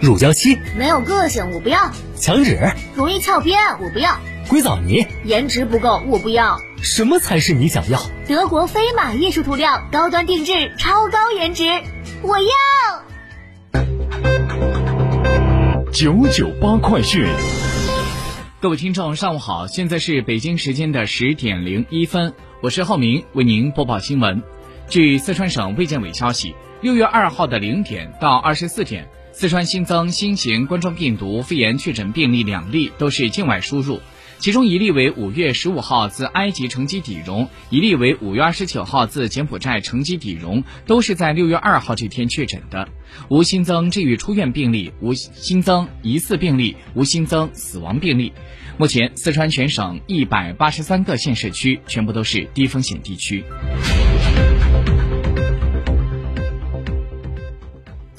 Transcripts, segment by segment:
乳胶漆没有个性，我不要；墙纸容易翘边，我不要；硅藻泥颜值不够，我不要。什么才是你想要？德国飞马艺术涂料，高端定制，超高颜值，我要。九九八快讯，各位听众，上午好，现在是北京时间的十点零一分，我是浩明，为您播报新闻。据四川省卫健委消息，六月二号的零点到二十四点，四川新增新型冠状病毒肺炎确诊病例两例，都是境外输入。其中一例为五月十五号自埃及乘机抵蓉，一例为五月二十九号自柬埔寨乘机抵蓉，都是在六月二号这天确诊的，无新增治愈出院病例，无新增疑似病例，无新增死亡病例。目前，四川全省一百八十三个县市区全部都是低风险地区。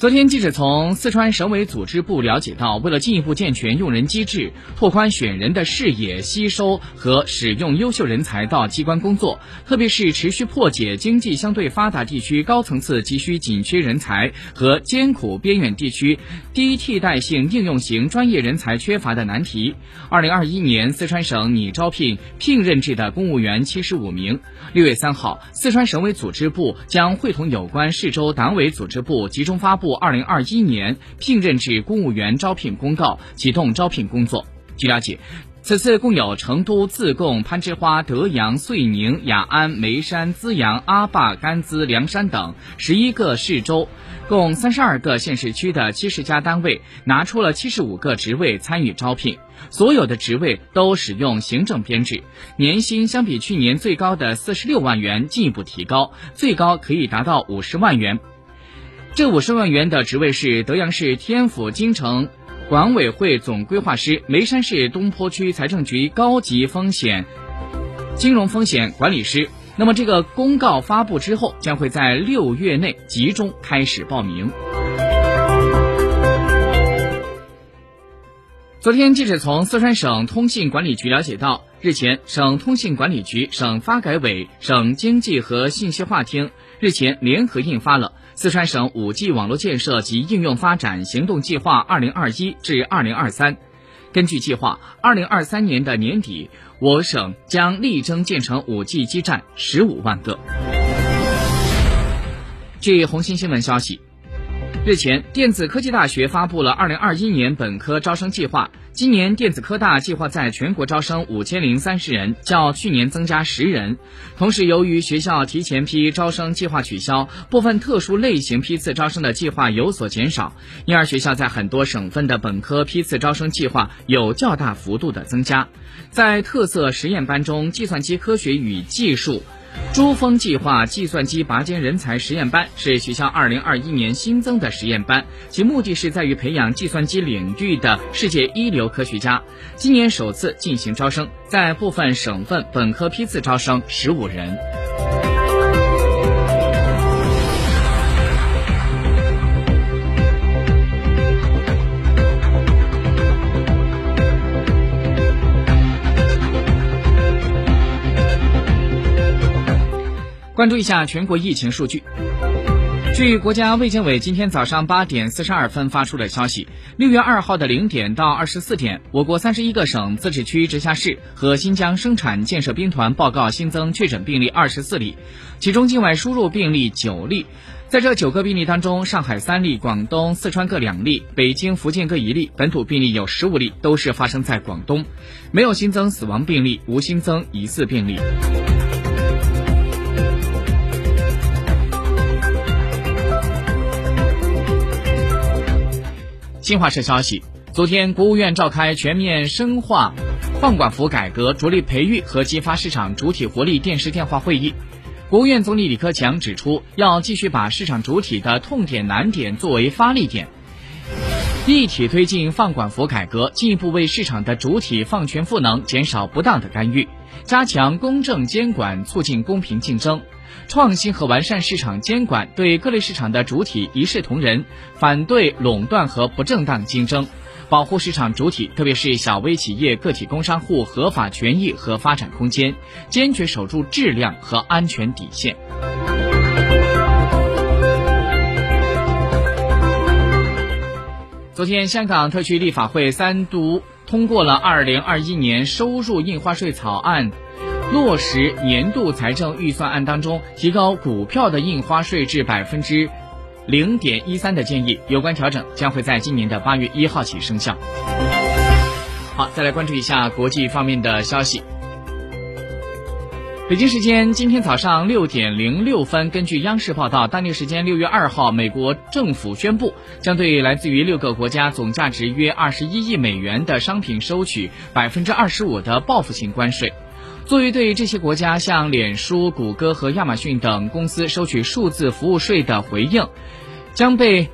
昨天，记者从四川省委组织部了解到，为了进一步健全用人机制，拓宽选人的视野，吸收和使用优秀人才到机关工作，特别是持续破解经济相对发达地区高层次急需紧缺人才和艰苦边远地区低替代性应用型专业人才缺乏的难题。二零二一年，四川省拟招聘聘任制的公务员七十五名。六月三号，四川省委组织部将会同有关市州党委组织部集中发布。二零二一年聘任制公务员招聘公告启动招聘工作。据了解，此次共有成都、自贡、攀枝花、德阳、遂宁、雅安、眉山、资阳、阿坝、甘孜、凉山等十一个市州，共三十二个县市区的七十家单位拿出了七十五个职位参与招聘。所有的职位都使用行政编制，年薪相比去年最高的四十六万元进一步提高，最高可以达到五十万元。这五十万元的职位是德阳市天府金城管委会总规划师、眉山市东坡区财政局高级风险金融风险管理师。那么，这个公告发布之后，将会在六月内集中开始报名。昨天，记者从四川省通信管理局了解到，日前，省通信管理局、省发改委、省经济和信息化厅日前联合印发了。四川省 5G 网络建设及应用发展行动计划（二零二一至二零二三），根据计划，二零二三年的年底，我省将力争建成 5G 基站十五万个。据红星新闻消息，日前，电子科技大学发布了二零二一年本科招生计划。今年电子科大计划在全国招生五千零三十人，较去年增加十人。同时，由于学校提前批招生计划取消，部分特殊类型批次招生的计划有所减少，因而学校在很多省份的本科批次招生计划有较大幅度的增加。在特色实验班中，计算机科学与技术。珠峰计划计算机拔尖人才实验班是学校二零二一年新增的实验班，其目的是在于培养计算机领域的世界一流科学家。今年首次进行招生，在部分省份本科批次招生十五人。注一下全国疫情数据。据国家卫健委今天早上八点四十二分发出的消息，六月二号的零点到二十四点，我国三十一个省、自治区、直辖市和新疆生产建设兵团报告新增确诊病例二十四例，其中境外输入病例九例。在这九个病例当中，上海三例，广东、四川各两例，北京、福建各一例，本土病例有十五例，都是发生在广东，没有新增死亡病例，无新增疑似病例。新华社消息，昨天国务院召开全面深化放管服改革，着力培育和激发市场主体活力电视电话会议。国务院总理李克强指出，要继续把市场主体的痛点难点作为发力点，一体推进放管服改革，进一步为市场的主体放权赋能，减少不当的干预，加强公正监管，促进公平竞争。创新和完善市场监管，对各类市场的主体一视同仁，反对垄断和不正当竞争，保护市场主体，特别是小微企业、个体工商户合法权益和发展空间，坚决守住质量和安全底线。昨天，香港特区立法会三读通过了二零二一年收入印花税草案。落实年度财政预算案当中提高股票的印花税至百分之零点一三的建议，有关调整将会在今年的八月一号起生效。好，再来关注一下国际方面的消息。北京时间今天早上六点零六分，根据央视报道，当地时间六月二号，美国政府宣布将对来自于六个国家总价值约二十一亿美元的商品收取百分之二十五的报复性关税。作为对这些国家向脸书、谷歌和亚马逊等公司收取数字服务税的回应，将被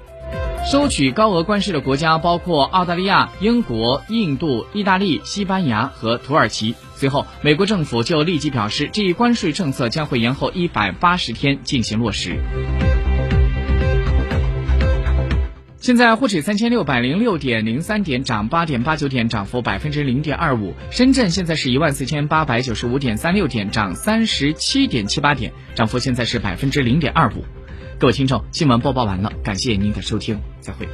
收取高额关税的国家包括澳大利亚、英国、印度、意大利、西班牙和土耳其。随后，美国政府就立即表示，这一关税政策将会延后一百八十天进行落实。现在沪指三千六百零六点零三点涨八点八九点，涨幅百分之零点二五。深圳现在是一万四千八百九十五点三六点，涨三十七点七八点，涨幅现在是百分之零点二五。各位听众，新闻播报完了，感谢您的收听，再会。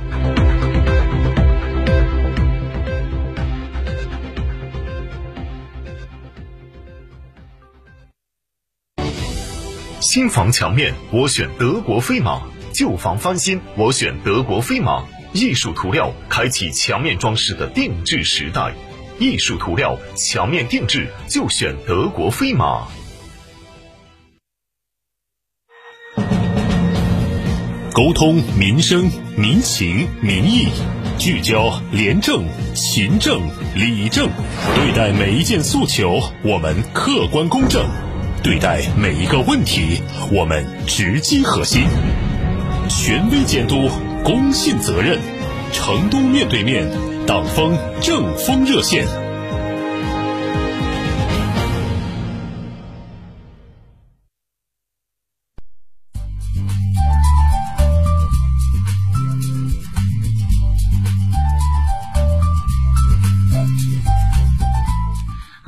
新房墙面，我选德国飞马。旧房翻新，我选德国飞马艺术涂料，开启墙面装饰的定制时代。艺术涂料墙面定制就选德国飞马。沟通民生民情民意，聚焦廉政勤政理政，对待每一件诉求，我们客观公正；对待每一个问题，我们直击核心。权威监督，公信责任。成都面对面，党风政风热线。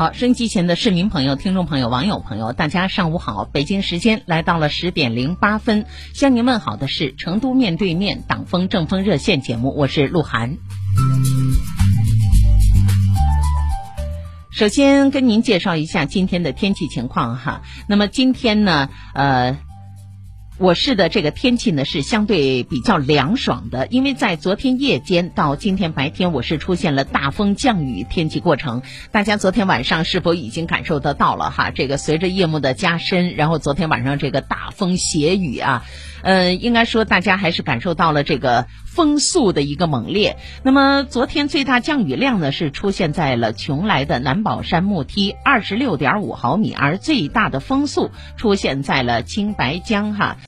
好，升级前的市民朋友、听众朋友、网友朋友，大家上午好！北京时间来到了十点零八分，向您问好的是成都面对面党风政风热线节目，我是鹿晗。首先跟您介绍一下今天的天气情况哈。那么今天呢，呃。我市的这个天气呢是相对比较凉爽的，因为在昨天夜间到今天白天，我市出现了大风降雨天气过程。大家昨天晚上是否已经感受得到了哈？这个随着夜幕的加深，然后昨天晚上这个大风斜雨啊。嗯，应该说大家还是感受到了这个风速的一个猛烈。那么昨天最大降雨量呢是出现在了邛崃的南宝山木梯，二十六点五毫米，而最大的风速出现在了青白江哈。